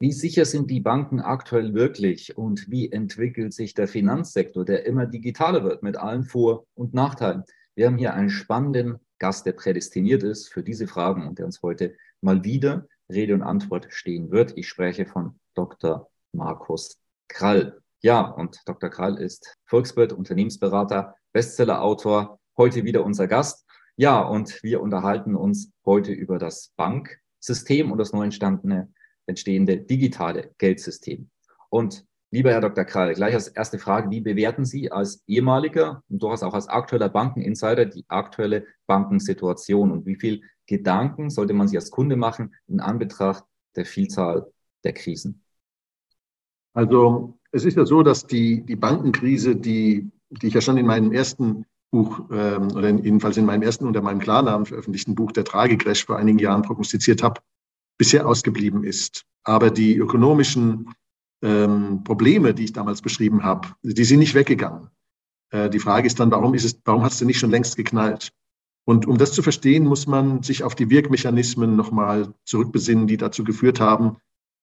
Wie sicher sind die Banken aktuell wirklich und wie entwickelt sich der Finanzsektor, der immer digitaler wird mit allen Vor- und Nachteilen? Wir haben hier einen spannenden Gast, der prädestiniert ist für diese Fragen und der uns heute mal wieder Rede und Antwort stehen wird. Ich spreche von Dr. Markus Krall. Ja, und Dr. Krall ist Volkswirt, Unternehmensberater, Bestsellerautor, heute wieder unser Gast. Ja, und wir unterhalten uns heute über das Banksystem und das neu entstandene entstehende digitale Geldsystem. Und lieber Herr Dr. Krall, gleich als erste Frage, wie bewerten Sie als ehemaliger und durchaus auch als aktueller Bankeninsider die aktuelle Bankensituation und wie viel Gedanken sollte man sich als Kunde machen in Anbetracht der Vielzahl der Krisen? Also es ist ja so, dass die, die Bankenkrise, die, die ich ja schon in meinem ersten Buch ähm, oder jedenfalls in meinem ersten unter meinem Klarnamen veröffentlichten Buch Der Tragecrash vor einigen Jahren prognostiziert habe, bisher ausgeblieben ist. Aber die ökonomischen ähm, Probleme, die ich damals beschrieben habe, die sind nicht weggegangen. Äh, die Frage ist dann, warum ist es, warum hat es denn nicht schon längst geknallt? Und um das zu verstehen, muss man sich auf die Wirkmechanismen nochmal zurückbesinnen, die dazu geführt haben,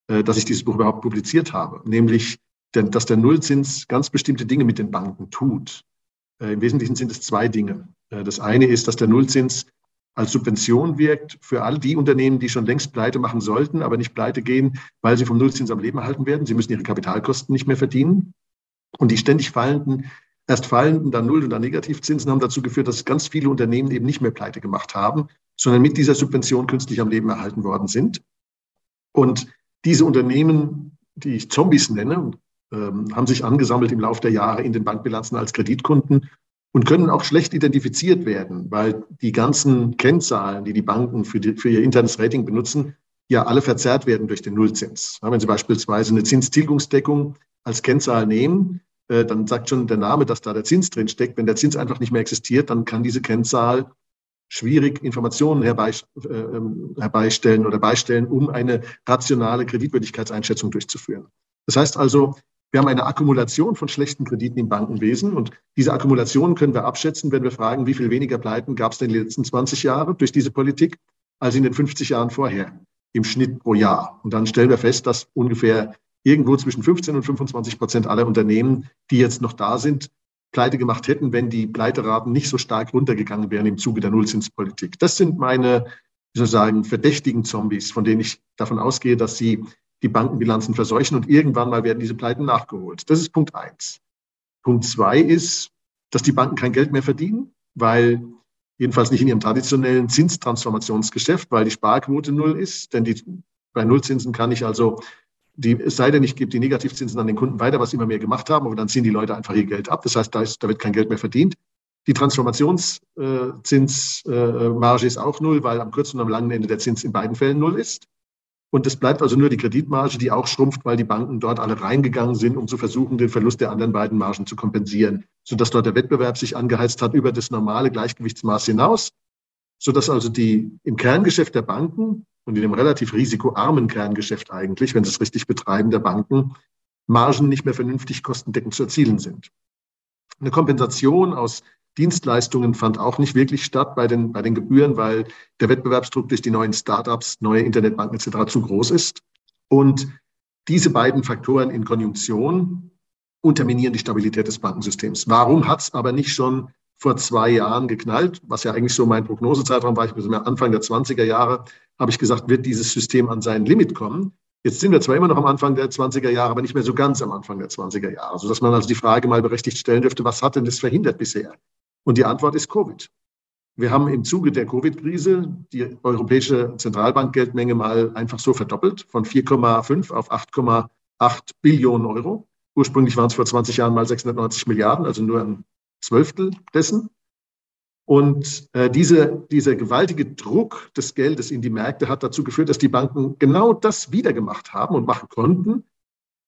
äh, dass ich dieses Buch überhaupt publiziert habe. Nämlich, denn, dass der Nullzins ganz bestimmte Dinge mit den Banken tut. Äh, Im Wesentlichen sind es zwei Dinge. Äh, das eine ist, dass der Nullzins als Subvention wirkt für all die Unternehmen, die schon längst pleite machen sollten, aber nicht pleite gehen, weil sie vom Nullzins am Leben erhalten werden. Sie müssen ihre Kapitalkosten nicht mehr verdienen. Und die ständig fallenden, erst fallenden, dann Null- und dann Negativzinsen haben dazu geführt, dass ganz viele Unternehmen eben nicht mehr pleite gemacht haben, sondern mit dieser Subvention künstlich am Leben erhalten worden sind. Und diese Unternehmen, die ich Zombies nenne, ähm, haben sich angesammelt im Laufe der Jahre in den Bankbilanzen als Kreditkunden und können auch schlecht identifiziert werden, weil die ganzen Kennzahlen, die die Banken für, die, für ihr internes Rating benutzen, ja alle verzerrt werden durch den Nullzins. Wenn Sie beispielsweise eine Zinstilgungsdeckung als Kennzahl nehmen, äh, dann sagt schon der Name, dass da der Zins drin steckt. Wenn der Zins einfach nicht mehr existiert, dann kann diese Kennzahl schwierig Informationen äh, ähm, herbeistellen oder beistellen, um eine rationale Kreditwürdigkeitseinschätzung durchzuführen. Das heißt also, wir haben eine Akkumulation von schlechten Krediten im Bankenwesen und diese Akkumulation können wir abschätzen, wenn wir fragen, wie viel weniger Pleiten gab es in den letzten 20 Jahren durch diese Politik als in den 50 Jahren vorher im Schnitt pro Jahr. Und dann stellen wir fest, dass ungefähr irgendwo zwischen 15 und 25 Prozent aller Unternehmen, die jetzt noch da sind, pleite gemacht hätten, wenn die Pleiteraten nicht so stark runtergegangen wären im Zuge der Nullzinspolitik. Das sind meine, wie soll sagen, verdächtigen Zombies, von denen ich davon ausgehe, dass sie die Bankenbilanzen verseuchen und irgendwann mal werden diese Pleiten nachgeholt. Das ist Punkt eins. Punkt zwei ist, dass die Banken kein Geld mehr verdienen, weil jedenfalls nicht in ihrem traditionellen Zinstransformationsgeschäft, weil die Sparquote null ist, denn die, bei Nullzinsen kann ich also die, es sei denn, ich gebe die Negativzinsen an den Kunden weiter, was immer mehr gemacht haben, aber dann ziehen die Leute einfach ihr Geld ab. Das heißt, da, ist, da wird kein Geld mehr verdient. Die Transformationszinsmarge ist auch null, weil am kurzen und am langen Ende der Zins in beiden Fällen null ist. Und es bleibt also nur die Kreditmarge, die auch schrumpft, weil die Banken dort alle reingegangen sind, um zu versuchen, den Verlust der anderen beiden Margen zu kompensieren, sodass dort der Wettbewerb sich angeheizt hat über das normale Gleichgewichtsmaß hinaus, sodass also die im Kerngeschäft der Banken und in dem relativ risikoarmen Kerngeschäft eigentlich, wenn sie es richtig betreiben, der Banken, Margen nicht mehr vernünftig kostendeckend zu erzielen sind. Eine Kompensation aus Dienstleistungen fand auch nicht wirklich statt bei den, bei den Gebühren, weil der Wettbewerbsdruck durch die neuen Startups, neue Internetbanken etc. zu groß ist. Und diese beiden Faktoren in Konjunktion unterminieren die Stabilität des Bankensystems. Warum hat es aber nicht schon vor zwei Jahren geknallt, was ja eigentlich so mein Prognosezeitraum war, ich bis Anfang der 20er Jahre, habe ich gesagt, wird dieses System an sein Limit kommen. Jetzt sind wir zwar immer noch am Anfang der 20er Jahre, aber nicht mehr so ganz am Anfang der 20er Jahre, sodass man also die Frage mal berechtigt stellen dürfte, was hat denn das verhindert bisher? Und die Antwort ist Covid. Wir haben im Zuge der Covid-Krise die europäische Zentralbankgeldmenge mal einfach so verdoppelt, von 4,5 auf 8,8 Billionen Euro. Ursprünglich waren es vor 20 Jahren mal 690 Milliarden, also nur ein Zwölftel dessen. Und äh, diese, dieser gewaltige Druck des Geldes in die Märkte hat dazu geführt, dass die Banken genau das wieder gemacht haben und machen konnten,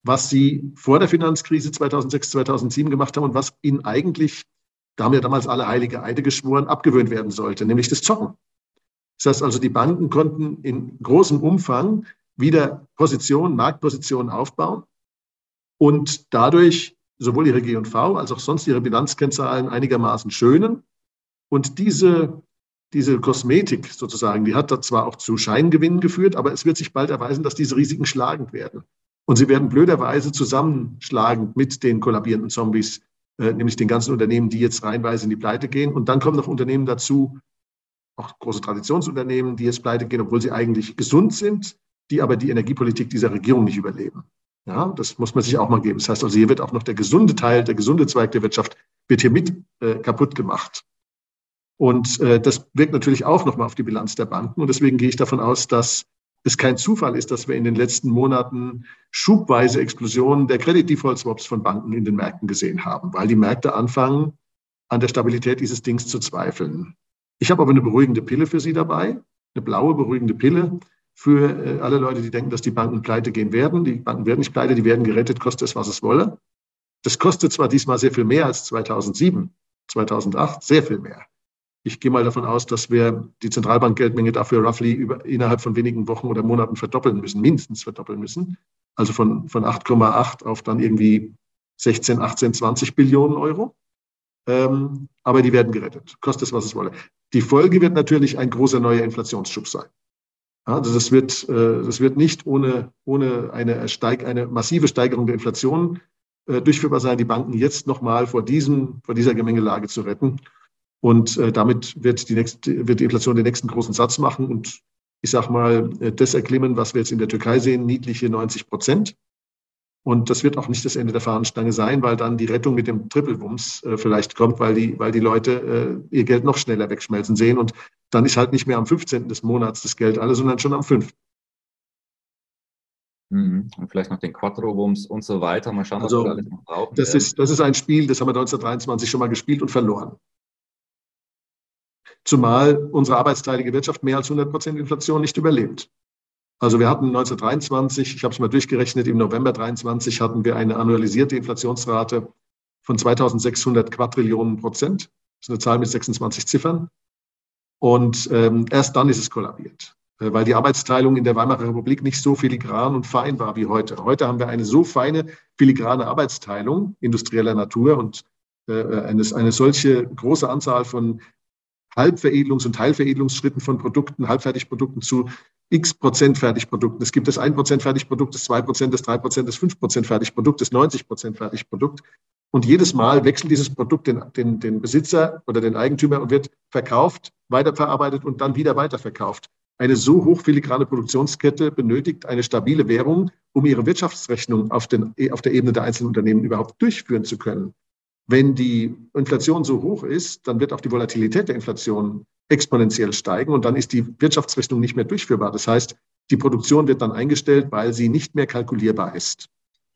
was sie vor der Finanzkrise 2006, 2007 gemacht haben und was ihnen eigentlich, da haben ja damals alle heilige Eide geschworen, abgewöhnt werden sollte, nämlich das Zocken. Das heißt also, die Banken konnten in großem Umfang wieder Positionen, Marktpositionen aufbauen und dadurch sowohl ihre G&V als auch sonst ihre Bilanzkennzahlen einigermaßen schönen. Und diese, diese Kosmetik sozusagen, die hat da zwar auch zu Scheingewinnen geführt, aber es wird sich bald erweisen, dass diese Risiken schlagend werden. Und sie werden blöderweise zusammenschlagen mit den kollabierenden Zombies, äh, nämlich den ganzen Unternehmen, die jetzt reinweise in die Pleite gehen. Und dann kommen noch Unternehmen dazu, auch große Traditionsunternehmen, die jetzt pleite gehen, obwohl sie eigentlich gesund sind, die aber die Energiepolitik dieser Regierung nicht überleben. Ja, das muss man sich auch mal geben. Das heißt also, hier wird auch noch der gesunde Teil, der gesunde Zweig der Wirtschaft, wird hier mit äh, kaputt gemacht. Und äh, das wirkt natürlich auch nochmal auf die Bilanz der Banken. Und deswegen gehe ich davon aus, dass es kein Zufall ist, dass wir in den letzten Monaten schubweise Explosionen der Credit Default Swaps von Banken in den Märkten gesehen haben, weil die Märkte anfangen, an der Stabilität dieses Dings zu zweifeln. Ich habe aber eine beruhigende Pille für Sie dabei, eine blaue beruhigende Pille für äh, alle Leute, die denken, dass die Banken pleite gehen werden. Die Banken werden nicht pleite, die werden gerettet, koste es, was es wolle. Das kostet zwar diesmal sehr viel mehr als 2007, 2008, sehr viel mehr. Ich gehe mal davon aus, dass wir die Zentralbankgeldmenge dafür roughly über, innerhalb von wenigen Wochen oder Monaten verdoppeln müssen, mindestens verdoppeln müssen. Also von, von 8,8 auf dann irgendwie 16, 18, 20 Billionen Euro. Ähm, aber die werden gerettet, kostet es, was es wolle. Die Folge wird natürlich ein großer neuer Inflationsschub sein. Also das wird, äh, das wird nicht ohne, ohne eine, Steig, eine massive Steigerung der Inflation äh, durchführbar sein, die Banken jetzt nochmal vor, vor dieser Gemengelage zu retten. Und äh, damit wird die, nächste, wird die Inflation den nächsten großen Satz machen und ich sage mal, äh, das erklimmen, was wir jetzt in der Türkei sehen, niedliche 90 Prozent. Und das wird auch nicht das Ende der Fahnenstange sein, weil dann die Rettung mit dem Triple-Wumms äh, vielleicht kommt, weil die, weil die Leute äh, ihr Geld noch schneller wegschmelzen sehen. Und dann ist halt nicht mehr am 15. des Monats das Geld alle, sondern schon am 5. Mhm. Und vielleicht noch den Quattro-Wumms und so weiter. Mal schauen, also, was wir alles noch brauchen. Das ist, das ist ein Spiel, das haben wir 1923 schon mal gespielt und verloren. Zumal unsere arbeitsteilige Wirtschaft mehr als 100 Prozent Inflation nicht überlebt. Also wir hatten 1923, ich habe es mal durchgerechnet, im November 23 hatten wir eine annualisierte Inflationsrate von 2600 Quadrillionen Prozent. Das ist eine Zahl mit 26 Ziffern. Und ähm, erst dann ist es kollabiert, äh, weil die Arbeitsteilung in der Weimarer Republik nicht so filigran und fein war wie heute. Heute haben wir eine so feine, filigrane Arbeitsteilung industrieller Natur und äh, eine, eine solche große Anzahl von Halbveredelungs- und Teilveredelungsschritten von Produkten, Halbfertigprodukten zu x Prozent Fertigprodukten. Es gibt das 1 Prozent Fertigprodukt, das 2 Prozent, das 3 Prozent, das 5 Prozent Fertigprodukt, das 90 Prozent Fertigprodukt. Und jedes Mal wechselt dieses Produkt den, den, den Besitzer oder den Eigentümer und wird verkauft, weiterverarbeitet und dann wieder weiterverkauft. Eine so hochfiligrane Produktionskette benötigt eine stabile Währung, um ihre Wirtschaftsrechnung auf, den, auf der Ebene der einzelnen Unternehmen überhaupt durchführen zu können. Wenn die Inflation so hoch ist, dann wird auch die Volatilität der Inflation exponentiell steigen und dann ist die Wirtschaftsrechnung nicht mehr durchführbar. Das heißt, die Produktion wird dann eingestellt, weil sie nicht mehr kalkulierbar ist.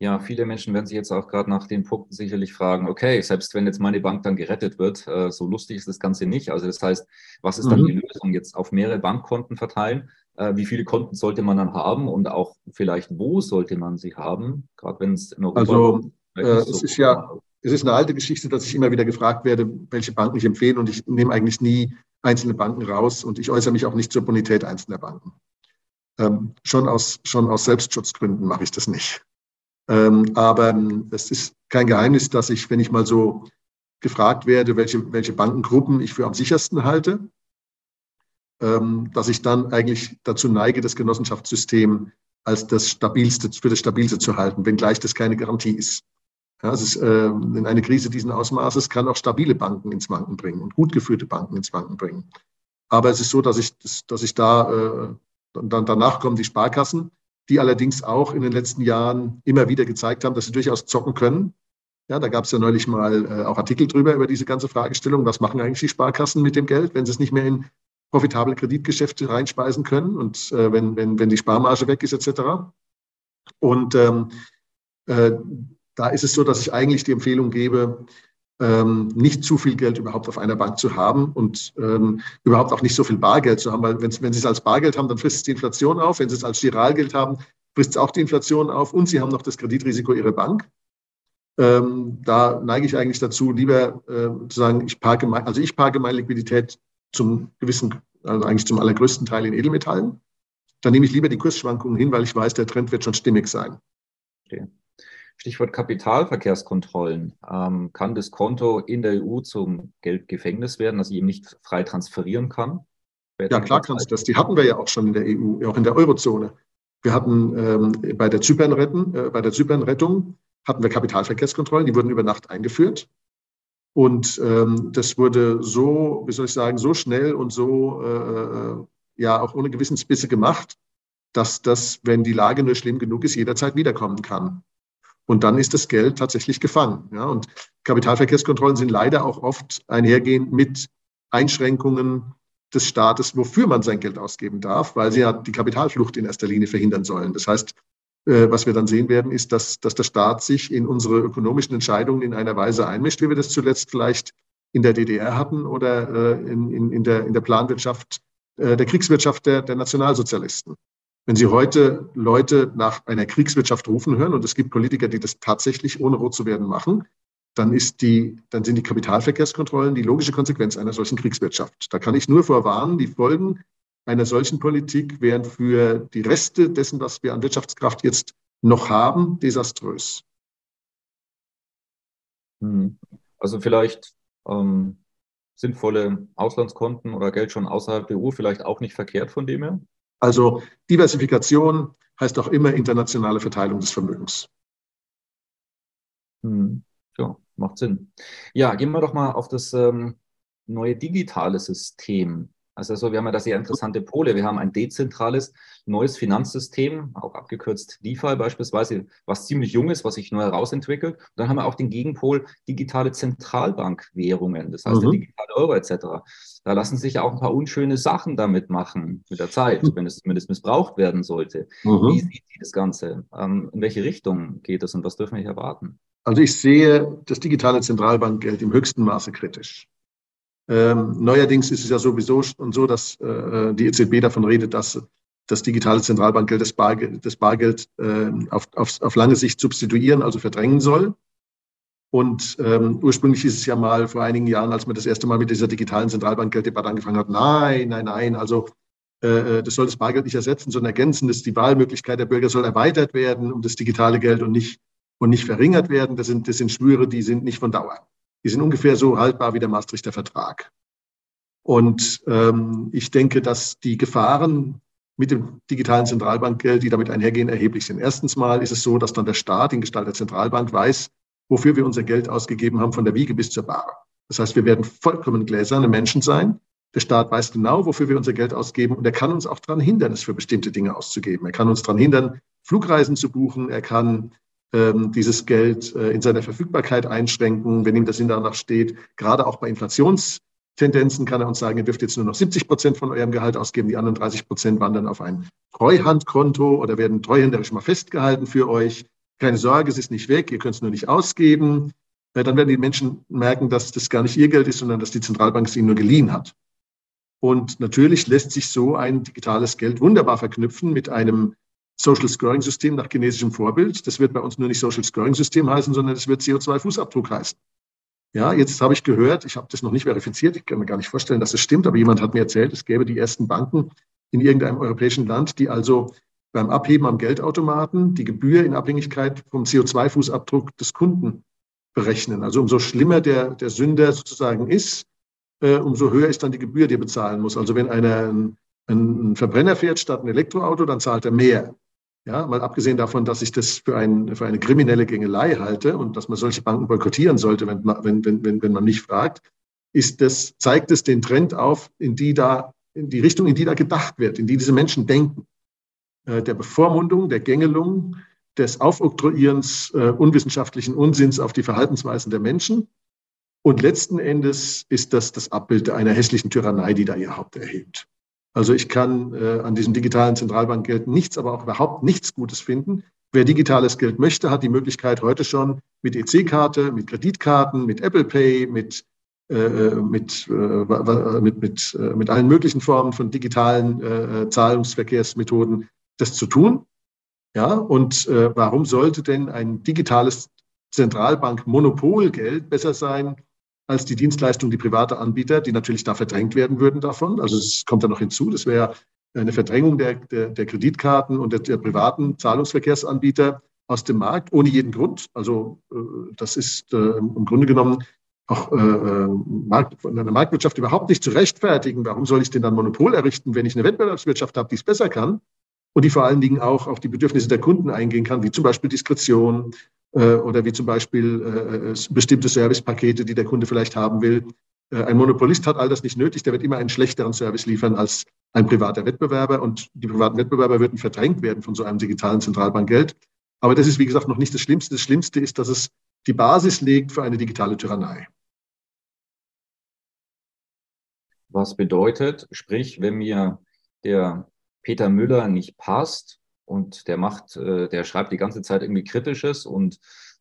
Ja, viele Menschen werden sich jetzt auch gerade nach den Punkten sicherlich fragen, okay, selbst wenn jetzt meine Bank dann gerettet wird, äh, so lustig ist das Ganze nicht. Also das heißt, was ist dann mhm. die Lösung? Jetzt auf mehrere Bankkonten verteilen? Äh, wie viele Konten sollte man dann haben und auch vielleicht wo sollte man sie haben? Gerade wenn es in Europa Also äh, es ist ja, es ist eine alte Geschichte, dass ich immer wieder gefragt werde, welche Banken ich empfehle und ich nehme eigentlich nie einzelne Banken raus und ich äußere mich auch nicht zur Bonität einzelner Banken. Ähm, schon, aus, schon aus Selbstschutzgründen mache ich das nicht. Ähm, aber es ist kein Geheimnis, dass ich, wenn ich mal so gefragt werde, welche, welche Bankengruppen ich für am sichersten halte, ähm, dass ich dann eigentlich dazu neige, das Genossenschaftssystem als das stabilste, für das stabilste zu halten, wenngleich das keine Garantie ist. Ja, es ist, äh, in eine Krise diesen Ausmaßes kann auch stabile Banken ins Wanken bringen und gut geführte Banken ins Wanken bringen. Aber es ist so, dass ich, dass ich da, äh, dann, danach kommen die Sparkassen, die allerdings auch in den letzten Jahren immer wieder gezeigt haben, dass sie durchaus zocken können. Ja, da gab es ja neulich mal äh, auch Artikel drüber, über diese ganze Fragestellung. Was machen eigentlich die Sparkassen mit dem Geld, wenn sie es nicht mehr in profitable Kreditgeschäfte reinspeisen können und äh, wenn, wenn, wenn die Sparmarge weg ist, etc. Und ähm, äh, da ist es so, dass ich eigentlich die Empfehlung gebe, ähm, nicht zu viel Geld überhaupt auf einer Bank zu haben und ähm, überhaupt auch nicht so viel Bargeld zu haben, weil wenn, wenn Sie es als Bargeld haben, dann frisst es die Inflation auf. Wenn Sie es als Giralgeld haben, frisst auch die Inflation auf und Sie haben noch das Kreditrisiko Ihrer Bank. Ähm, da neige ich eigentlich dazu, lieber äh, zu sagen, ich parke, mein, also ich parke meine Liquidität zum gewissen, also eigentlich zum allergrößten Teil in Edelmetallen. Dann nehme ich lieber die Kursschwankungen hin, weil ich weiß, der Trend wird schon stimmig sein. Okay. Stichwort Kapitalverkehrskontrollen. Ähm, kann das Konto in der EU zum Geldgefängnis werden, das ich eben nicht frei transferieren kann? Ja, klar kannst du das. Die hatten wir ja auch schon in der EU, auch in der Eurozone. Wir hatten ähm, bei der Zypernrettung, äh, bei der Zypernrettung hatten wir Kapitalverkehrskontrollen, die wurden über Nacht eingeführt. Und ähm, das wurde so, wie soll ich sagen, so schnell und so äh, ja auch ohne Gewissensbisse gemacht, dass das, wenn die Lage nur schlimm genug ist, jederzeit wiederkommen kann. Und dann ist das Geld tatsächlich gefangen. Ja? Und Kapitalverkehrskontrollen sind leider auch oft einhergehend mit Einschränkungen des Staates, wofür man sein Geld ausgeben darf, weil sie ja die Kapitalflucht in erster Linie verhindern sollen. Das heißt, äh, was wir dann sehen werden, ist, dass, dass der Staat sich in unsere ökonomischen Entscheidungen in einer Weise einmischt, wie wir das zuletzt vielleicht in der DDR hatten oder äh, in, in, in, der, in der Planwirtschaft, äh, der Kriegswirtschaft der, der Nationalsozialisten. Wenn Sie heute Leute nach einer Kriegswirtschaft rufen hören, und es gibt Politiker, die das tatsächlich ohne rot zu werden machen, dann, ist die, dann sind die Kapitalverkehrskontrollen die logische Konsequenz einer solchen Kriegswirtschaft. Da kann ich nur vorwarnen, die Folgen einer solchen Politik wären für die Reste dessen, was wir an Wirtschaftskraft jetzt noch haben, desaströs. Hm. Also vielleicht ähm, sinnvolle Auslandskonten oder Geld schon außerhalb der EU vielleicht auch nicht verkehrt von dem her? Also Diversifikation heißt auch immer internationale Verteilung des Vermögens. Hm. Ja, macht Sinn. Ja, gehen wir doch mal auf das ähm, neue digitale System also so, wir haben ja da sehr interessante Pole. Wir haben ein dezentrales neues Finanzsystem, auch abgekürzt DeFi beispielsweise, was ziemlich jung ist, was sich neu herausentwickelt. Und dann haben wir auch den Gegenpol digitale Zentralbankwährungen, das heißt mhm. der digitale Euro etc. Da lassen sich auch ein paar unschöne Sachen damit machen mit der Zeit, wenn es zumindest missbraucht werden sollte. Mhm. Wie sieht Sie das Ganze? Ähm, in welche Richtung geht es und was dürfen wir hier erwarten? Also ich sehe das digitale Zentralbankgeld im höchsten Maße kritisch. Ähm, neuerdings ist es ja sowieso und so, dass äh, die EZB davon redet, dass das digitale Zentralbankgeld das Bargeld, das Bargeld äh, auf, auf, auf lange Sicht substituieren, also verdrängen soll. Und ähm, ursprünglich hieß es ja mal vor einigen Jahren, als man das erste Mal mit dieser digitalen Zentralbankgelddebatte angefangen hat, nein, nein, nein, also äh, äh, das soll das Bargeld nicht ersetzen, sondern ergänzen, dass die Wahlmöglichkeit der Bürger soll erweitert werden um das digitale Geld und nicht, und nicht verringert werden. Das sind, das sind Schwüre, die sind nicht von Dauer. Die sind ungefähr so haltbar wie der Maastrichter Vertrag. Und ähm, ich denke, dass die Gefahren mit dem digitalen Zentralbankgeld, die damit einhergehen, erheblich sind. Erstens mal ist es so, dass dann der Staat in Gestalt der Zentralbank weiß, wofür wir unser Geld ausgegeben haben, von der Wiege bis zur Bahre. Das heißt, wir werden vollkommen gläserne Menschen sein. Der Staat weiß genau, wofür wir unser Geld ausgeben und er kann uns auch daran hindern, es für bestimmte Dinge auszugeben. Er kann uns daran hindern, Flugreisen zu buchen. Er kann dieses Geld äh, in seiner Verfügbarkeit einschränken, wenn ihm das Sinn danach steht. Gerade auch bei Inflationstendenzen kann er uns sagen, ihr dürft jetzt nur noch 70 Prozent von eurem Gehalt ausgeben, die anderen 30 Prozent wandern auf ein Treuhandkonto oder werden treuhänderisch mal festgehalten für euch. Keine Sorge, es ist nicht weg, ihr könnt es nur nicht ausgeben. Äh, dann werden die Menschen merken, dass das gar nicht ihr Geld ist, sondern dass die Zentralbank es ihnen nur geliehen hat. Und natürlich lässt sich so ein digitales Geld wunderbar verknüpfen mit einem Social Scoring System nach chinesischem Vorbild. Das wird bei uns nur nicht Social Scoring System heißen, sondern es wird CO2-Fußabdruck heißen. Ja, jetzt habe ich gehört, ich habe das noch nicht verifiziert, ich kann mir gar nicht vorstellen, dass es stimmt, aber jemand hat mir erzählt, es gäbe die ersten Banken in irgendeinem europäischen Land, die also beim Abheben am Geldautomaten die Gebühr in Abhängigkeit vom CO2-Fußabdruck des Kunden berechnen. Also umso schlimmer der, der Sünder sozusagen ist, äh, umso höher ist dann die Gebühr, die er bezahlen muss. Also wenn einer einen, einen Verbrenner fährt statt ein Elektroauto, dann zahlt er mehr. Ja, mal abgesehen davon, dass ich das für, ein, für eine kriminelle Gängelei halte und dass man solche Banken boykottieren sollte, wenn, wenn, wenn, wenn man mich fragt, ist das, zeigt es den Trend auf, in die da, in die Richtung, in die da gedacht wird, in die diese Menschen denken. Äh, der Bevormundung, der Gängelung, des Aufoktroyierens äh, unwissenschaftlichen Unsinns auf die Verhaltensweisen der Menschen. Und letzten Endes ist das das Abbild einer hässlichen Tyrannei, die da ihr Haupt erhebt. Also ich kann äh, an diesem digitalen Zentralbankgeld nichts, aber auch überhaupt nichts Gutes finden. Wer digitales Geld möchte, hat die Möglichkeit heute schon mit EC-Karte, mit Kreditkarten, mit Apple Pay, mit, äh, mit, äh, mit, mit, äh, mit allen möglichen Formen von digitalen äh, Zahlungsverkehrsmethoden das zu tun. Ja, und äh, warum sollte denn ein digitales Zentralbank-Monopolgeld besser sein als die Dienstleistung, die private Anbieter, die natürlich da verdrängt werden würden davon? Also es kommt da noch hinzu, das wäre eine Verdrängung der, der, der Kreditkarten und der, der, privaten Zahlungsverkehrsanbieter aus dem Markt ohne jeden Grund. Also äh, das ist äh, im Grunde genommen auch äh, äh Markt, von einer Marktwirtschaft überhaupt nicht zu rechtfertigen. Warum soll ich denn dann Monopol errichten, wenn ich eine Wettbewerbswirtschaft habe, die es besser kann und die vor allen Dingen auch auf die Bedürfnisse der Kunden eingehen kann, wie zum Beispiel Diskretion oder wie zum Beispiel äh, äh bestimmte Servicepakete, die der Kunde vielleicht haben will. Äh, ein Monopolist hat all das nicht nötig, der wird immer einen schlechteren Service liefern als ein privater Wettbewerber und die privaten Wettbewerber würden verdrängt werden von so einem digitalen Zentralbankgeld. Aber das ist, wie gesagt, noch nicht das Schlimmste. Das Schlimmste ist, dass es die Basis legt für eine digitale Tyrannei. Was bedeutet, sprich, wenn mir der Peter Müller nicht passt und der macht, äh, der schreibt die ganze Zeit irgendwie Kritisches und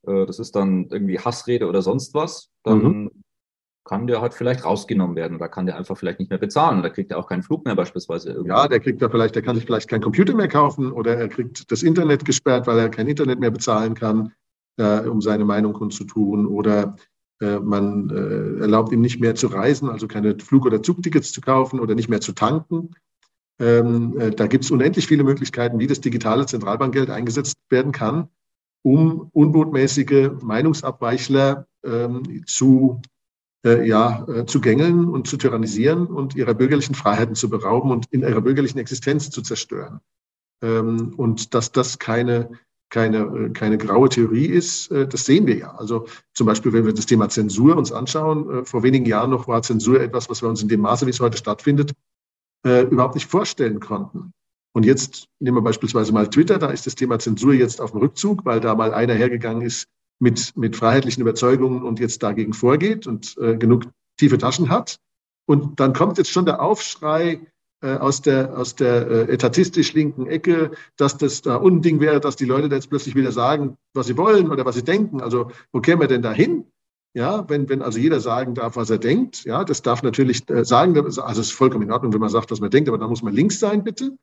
äh, das ist dann irgendwie Hassrede oder sonst was, dann mhm kann der halt vielleicht rausgenommen werden. Da kann der einfach vielleicht nicht mehr bezahlen. Da kriegt er auch keinen Flug mehr beispielsweise. Irgendwo. Ja, der kriegt da vielleicht, der kann sich vielleicht keinen Computer mehr kaufen oder er kriegt das Internet gesperrt, weil er kein Internet mehr bezahlen kann, äh, um seine Meinung kundzutun. Oder äh, man äh, erlaubt ihm nicht mehr zu reisen, also keine Flug- oder Zugtickets zu kaufen oder nicht mehr zu tanken. Ähm, äh, da gibt es unendlich viele Möglichkeiten, wie das digitale Zentralbankgeld eingesetzt werden kann, um unbotmäßige Meinungsabweichler ähm, zu äh, ja, äh, zu gängeln und zu tyrannisieren und ihrer bürgerlichen Freiheiten zu berauben und in ihrer bürgerlichen Existenz zu zerstören. Ähm, und dass das keine, keine, äh, keine graue Theorie ist, äh, das sehen wir ja. Also zum Beispiel, wenn wir das Thema Zensur uns anschauen, vor wenigen Jahren noch war Zensur etwas, was wir uns in dem Maße, wie es heute stattfindet, äh, überhaupt nicht vorstellen konnten. Und jetzt nehmen wir beispielsweise mal Twitter, da ist das Thema Zensur jetzt auf dem Rückzug, weil da mal einer hergegangen ist mit, mit freiheitlichen Überzeugungen und jetzt dagegen vorgeht und äh, genug tiefe Taschen hat. Und dann kommt jetzt schon der Aufschrei äh, aus der, aus der äh, etatistisch linken Ecke, dass das da Unding wäre, dass die Leute da jetzt plötzlich wieder sagen, was sie wollen oder was sie denken. Also wo kämen wir denn da hin? Ja, wenn, wenn also jeder sagen darf, was er denkt, ja, das darf natürlich äh, sagen, also es ist vollkommen in Ordnung, wenn man sagt, was man denkt, aber dann muss man links sein, bitte.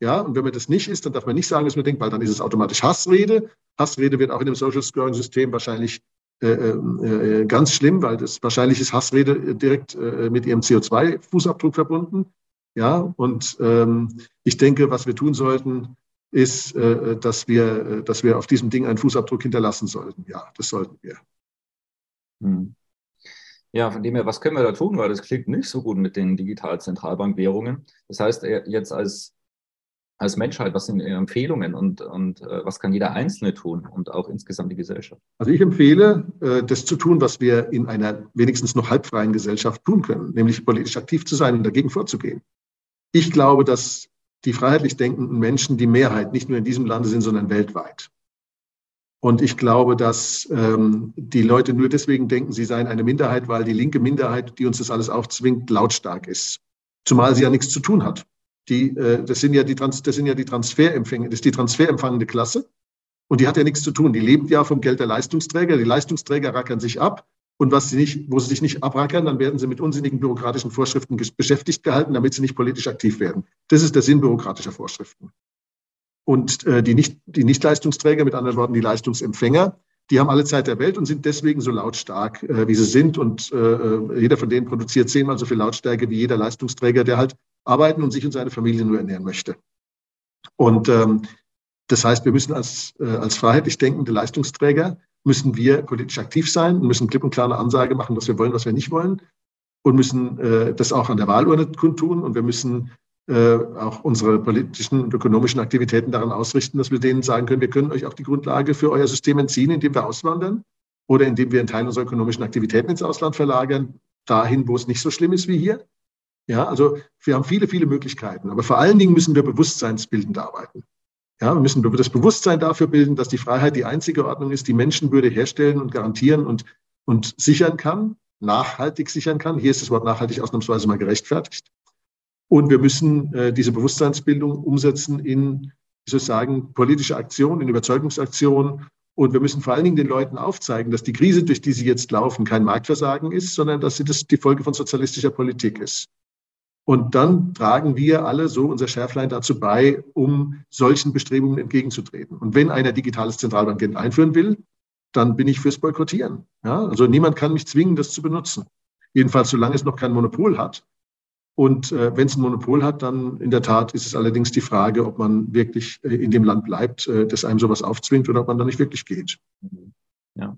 Ja, und wenn man das nicht ist, dann darf man nicht sagen, was man denkt, weil dann ist es automatisch Hassrede. Hassrede wird auch in dem Social Scoring System wahrscheinlich äh, äh, äh, ganz schlimm, weil das wahrscheinlich ist Hassrede direkt äh, mit ihrem CO2-Fußabdruck verbunden. Ja, und ähm, ich denke, was wir tun sollten, ist, dass wir, dass wir auf diesem Ding einen Fußabdruck hinterlassen sollten. Ja, das sollten wir. Hm. Ja, von dem her, was können wir da tun? Weil das klingt nicht so gut mit den digitalen Zentralbankwährungen. Das heißt, jetzt als als Menschheit, was sind Ihre Empfehlungen und, und äh, was kann jeder Einzelne tun und auch insgesamt die Gesellschaft? Also ich empfehle, äh, das zu tun, was wir in einer wenigstens noch halbfreien Gesellschaft tun können, nämlich politisch aktiv zu sein und dagegen vorzugehen. Ich glaube, dass die freiheitlich denkenden Menschen die Mehrheit nicht nur in diesem Lande sind, sondern weltweit. Und ich glaube, dass ähm, die Leute nur deswegen denken, sie seien eine Minderheit, weil die linke Minderheit, die uns das alles aufzwingt, lautstark ist. Zumal sie ja nichts zu tun hat. Die, äh, das, sind ja die Trans das sind ja die Transferempfänger, das ist die transferempfangende Klasse. Und die hat ja nichts zu tun. Die lebt ja vom Geld der Leistungsträger. Die Leistungsträger rackern sich ab. Und was sie nicht, wo sie sich nicht abrackern, dann werden sie mit unsinnigen bürokratischen Vorschriften beschäftigt gehalten, damit sie nicht politisch aktiv werden. Das ist der Sinn bürokratischer Vorschriften. Und äh, die, nicht, die Nichtleistungsträger, mit anderen Worten die Leistungsempfänger, die haben alle Zeit der Welt und sind deswegen so lautstark, äh, wie sie sind. Und äh, äh jeder von denen produziert zehnmal so viel Lautstärke wie jeder Leistungsträger, der halt arbeiten und sich und seine Familie nur ernähren möchte. Und ähm, das heißt, wir müssen als, äh, als freiheitlich denkende Leistungsträger, müssen wir politisch aktiv sein und müssen klipp und klar eine Ansage machen, was wir wollen, was wir nicht wollen und müssen äh, das auch an der Wahlurne kundtun und wir müssen äh, auch unsere politischen und ökonomischen Aktivitäten daran ausrichten, dass wir denen sagen können, wir können euch auch die Grundlage für euer System entziehen, indem wir auswandern oder indem wir einen Teil unserer ökonomischen Aktivitäten ins Ausland verlagern, dahin, wo es nicht so schlimm ist wie hier. Ja, also wir haben viele, viele Möglichkeiten. Aber vor allen Dingen müssen wir bewusstseinsbildend arbeiten. Ja, wir müssen das Bewusstsein dafür bilden, dass die Freiheit die einzige Ordnung ist, die Menschenwürde herstellen und garantieren und, und sichern kann, nachhaltig sichern kann. Hier ist das Wort nachhaltig ausnahmsweise mal gerechtfertigt. Und wir müssen äh, diese Bewusstseinsbildung umsetzen in, wie ich sagen, politische Aktion, in Überzeugungsaktion. Und wir müssen vor allen Dingen den Leuten aufzeigen, dass die Krise, durch die sie jetzt laufen, kein Marktversagen ist, sondern dass sie das die Folge von sozialistischer Politik ist. Und dann tragen wir alle so unser Schärflein dazu bei, um solchen Bestrebungen entgegenzutreten. Und wenn einer digitales Zentralbankgeld einführen will, dann bin ich fürs Boykottieren. Ja? Also niemand kann mich zwingen, das zu benutzen. Jedenfalls, solange es noch kein Monopol hat. Und äh, wenn es ein Monopol hat, dann in der Tat ist es allerdings die Frage, ob man wirklich äh, in dem Land bleibt, äh, das einem sowas aufzwingt oder ob man da nicht wirklich geht. Ja.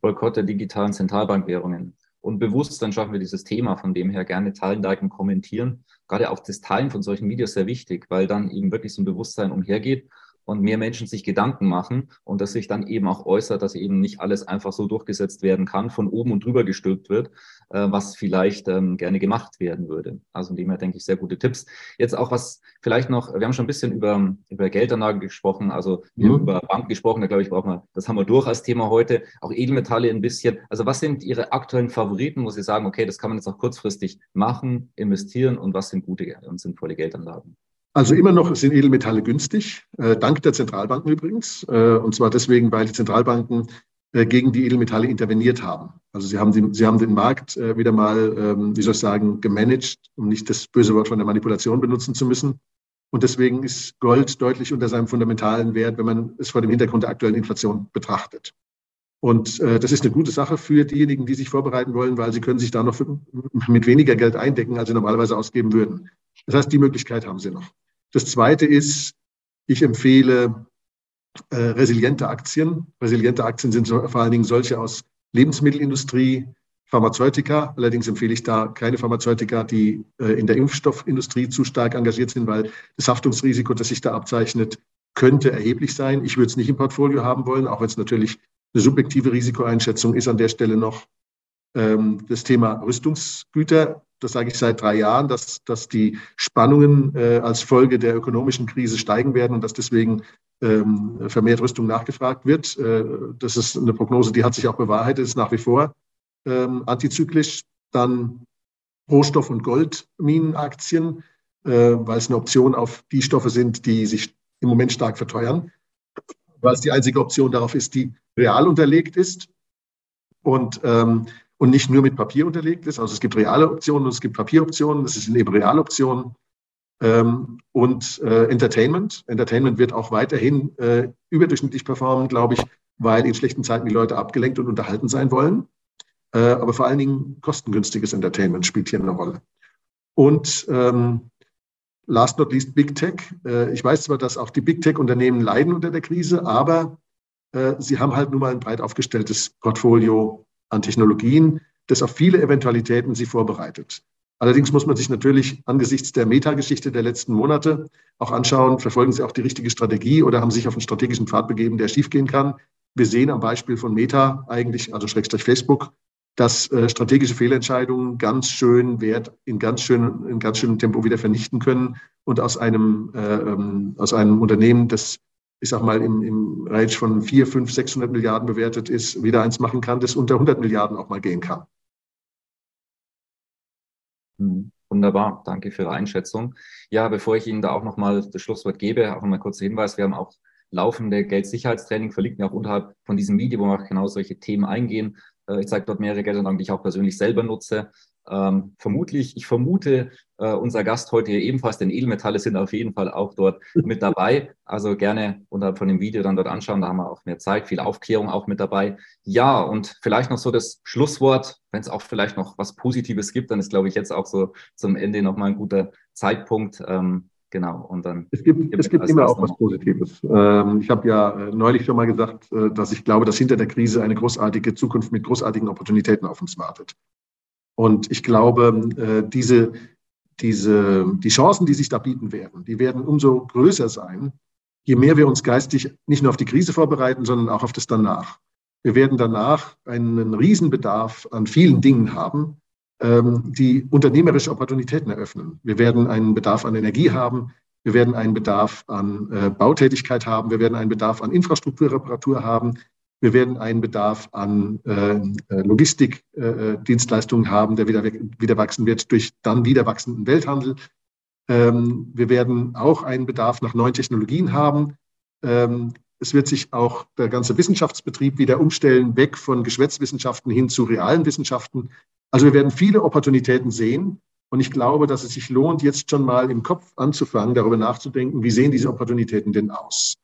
Boykott der digitalen Zentralbankwährungen und bewusst, dann schaffen wir dieses Thema, von dem her gerne teilen, liken, kommentieren. Gerade auch das Teilen von solchen Videos sehr wichtig, weil dann eben wirklich so ein Bewusstsein umhergeht und mehr Menschen sich Gedanken machen und dass sich dann eben auch äußert, dass eben nicht alles einfach so durchgesetzt werden kann, von oben und drüber gestülpt wird, äh, was vielleicht ähm, gerne gemacht werden würde. Also in dem her denke ich sehr gute Tipps. Jetzt auch was vielleicht noch, wir haben schon ein bisschen über, über Geldanlage gesprochen, also mhm. über Bank gesprochen, da glaube ich, brauchen wir, das haben wir durch als Thema heute, auch Edelmetalle ein bisschen. Also was sind Ihre aktuellen Favoriten, wo Sie sagen, okay, das kann man jetzt auch kurzfristig machen, investieren und was sind gute und sinnvolle Geldanlagen? Also immer noch sind Edelmetalle günstig, äh, dank der Zentralbanken übrigens. Äh, und zwar deswegen, weil die Zentralbanken äh, gegen die Edelmetalle interveniert haben. Also sie haben, die, sie haben den Markt äh, wieder mal, ähm, wie soll ich sagen, gemanagt, um nicht das böse Wort von der Manipulation benutzen zu müssen. Und deswegen ist Gold deutlich unter seinem fundamentalen Wert, wenn man es vor dem Hintergrund der aktuellen Inflation betrachtet. Und äh, das ist eine gute Sache für diejenigen, die sich vorbereiten wollen, weil sie können sich da noch für, mit weniger Geld eindecken, als sie normalerweise ausgeben würden. Das heißt, die Möglichkeit haben sie noch. Das Zweite ist, ich empfehle äh, resiliente Aktien. Resiliente Aktien sind so, vor allen Dingen solche aus Lebensmittelindustrie, Pharmazeutika. Allerdings empfehle ich da keine Pharmazeutika, die äh, in der Impfstoffindustrie zu stark engagiert sind, weil das Haftungsrisiko, das sich da abzeichnet, könnte erheblich sein. Ich würde es nicht im Portfolio haben wollen, auch wenn es natürlich eine subjektive Risikoeinschätzung ist an der Stelle noch. Ähm, das Thema Rüstungsgüter das sage ich seit drei Jahren, dass, dass die Spannungen äh, als Folge der ökonomischen Krise steigen werden und dass deswegen ähm, vermehrt Rüstung nachgefragt wird. Äh, das ist eine Prognose, die hat sich auch bewahrheitet, ist nach wie vor ähm, antizyklisch. Dann Rohstoff- und Goldminenaktien, äh, weil es eine Option auf die Stoffe sind, die sich im Moment stark verteuern, weil es die einzige Option darauf ist, die real unterlegt ist. Und ähm, und nicht nur mit Papier unterlegt ist. Also es gibt reale Optionen und es gibt Papieroptionen. Das sind eben Realoptionen. Ähm, und äh, Entertainment. Entertainment wird auch weiterhin äh, überdurchschnittlich performen, glaube ich, weil in schlechten Zeiten die Leute abgelenkt und unterhalten sein wollen. Äh, aber vor allen Dingen kostengünstiges Entertainment spielt hier eine Rolle. Und ähm, last not least Big Tech. Äh, ich weiß zwar, dass auch die Big Tech-Unternehmen leiden unter der Krise, aber äh, sie haben halt nun mal ein breit aufgestelltes Portfolio an Technologien, das auf viele Eventualitäten sie vorbereitet. Allerdings muss man sich natürlich angesichts der Metageschichte der letzten Monate auch anschauen, verfolgen sie auch die richtige Strategie oder haben sich auf einen strategischen Pfad begeben, der schiefgehen kann. Wir sehen am Beispiel von Meta eigentlich, also Schrägstrich Facebook, dass äh, strategische Fehlentscheidungen ganz schön Wert in ganz schön in ganz schönem Tempo wieder vernichten können und aus einem äh, ähm, aus einem Unternehmen, das ich sag mal, im, im Range von 4, 5, 600 Milliarden bewertet ist, wieder eins machen kann, das unter 100 Milliarden auch mal gehen kann. Hm, wunderbar, danke für Ihre Einschätzung. Ja, bevor ich Ihnen da auch nochmal das Schlusswort gebe, auch nochmal kurzer Hinweis, wir haben auch laufende Geldsicherheitstraining, verlinkt mir auch unterhalb von diesem Video, wo wir auch genau solche Themen eingehen. Äh, ich zeige dort mehrere Geldanlagen, die ich auch persönlich selber nutze. Ähm, vermutlich, ich vermute, äh, unser Gast heute hier ebenfalls, denn Edelmetalle sind auf jeden Fall auch dort mit dabei. Also gerne unterhalb von dem Video dann dort anschauen, da haben wir auch mehr Zeit, viel Aufklärung auch mit dabei. Ja, und vielleicht noch so das Schlusswort, wenn es auch vielleicht noch was Positives gibt, dann ist, glaube ich, jetzt auch so zum Ende nochmal ein guter Zeitpunkt. Ähm, genau, und dann. Es gibt, es gibt immer auch was Positives. Ähm, ich habe ja äh, neulich schon mal gesagt, äh, dass ich glaube, dass hinter der Krise eine großartige Zukunft mit großartigen Opportunitäten auf uns wartet. Und ich glaube, äh, diese, diese, die Chancen, die sich da bieten werden, die werden umso größer sein, je mehr wir uns geistig nicht nur auf die Krise vorbereiten, sondern auch auf das danach. Wir werden danach einen Riesenbedarf an vielen Dingen haben, ähm, die unternehmerische Opportunitäten eröffnen. Wir werden einen Bedarf an Energie haben. Wir werden einen Bedarf an äh, Bautätigkeit haben. Wir werden einen Bedarf an Infrastrukturreparatur haben. Wir werden einen Bedarf an äh, äh Logistikdienstleistungen äh, haben, der wieder, wieder wachsen wird durch dann wieder wachsenden Welthandel. Ähm, wir werden auch einen Bedarf nach neuen Technologien haben. Ähm, es wird sich auch der ganze Wissenschaftsbetrieb wieder umstellen, weg von Geschwätzwissenschaften hin zu realen Wissenschaften. Also wir werden viele Opportunitäten sehen. Und ich glaube, dass es sich lohnt, jetzt schon mal im Kopf anzufangen, darüber nachzudenken, wie sehen diese Opportunitäten denn aus?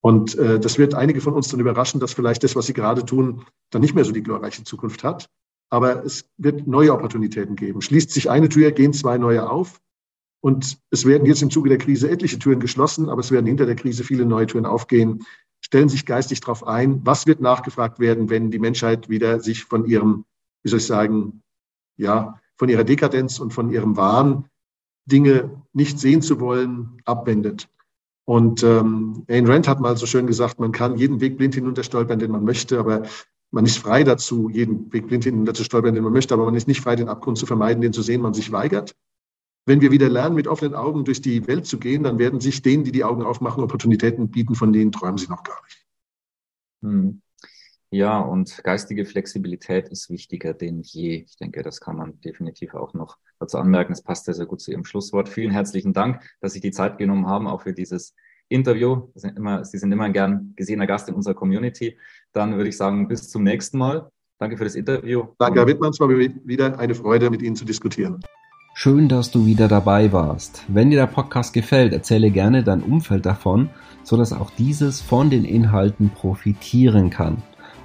Und äh, das wird einige von uns dann überraschen, dass vielleicht das, was sie gerade tun, dann nicht mehr so die glorreiche Zukunft hat. Aber es wird neue Opportunitäten geben. Schließt sich eine Tür, gehen zwei neue auf. Und es werden jetzt im Zuge der Krise etliche Türen geschlossen, aber es werden hinter der Krise viele neue Türen aufgehen. Stellen sich geistig darauf ein, was wird nachgefragt werden, wenn die Menschheit wieder sich von ihrem, wie soll ich sagen, ja, von ihrer Dekadenz und von ihrem Wahn, Dinge nicht sehen zu wollen, abwendet. Und ähm, Ayn Rand hat mal so schön gesagt, man kann jeden Weg blind hinunterstolpern, den man möchte, aber man ist frei dazu, jeden Weg blind hinunterzustolpern, den man möchte, aber man ist nicht frei, den Abgrund zu vermeiden, den zu sehen man sich weigert. Wenn wir wieder lernen, mit offenen Augen durch die Welt zu gehen, dann werden sich denen, die die Augen aufmachen, Opportunitäten bieten, von denen träumen sie noch gar nicht. Hm. Ja, und geistige Flexibilität ist wichtiger denn je. Ich denke, das kann man definitiv auch noch dazu anmerken. Es passt sehr, sehr gut zu Ihrem Schlusswort. Vielen herzlichen Dank, dass Sie die Zeit genommen haben, auch für dieses Interview. Sie sind immer, Sie sind immer ein gern gesehener Gast in unserer Community. Dann würde ich sagen, bis zum nächsten Mal. Danke für das Interview. Danke, Herr Wittmann. Es war wieder eine Freude, mit Ihnen zu diskutieren. Schön, dass du wieder dabei warst. Wenn dir der Podcast gefällt, erzähle gerne dein Umfeld davon, sodass auch dieses von den Inhalten profitieren kann.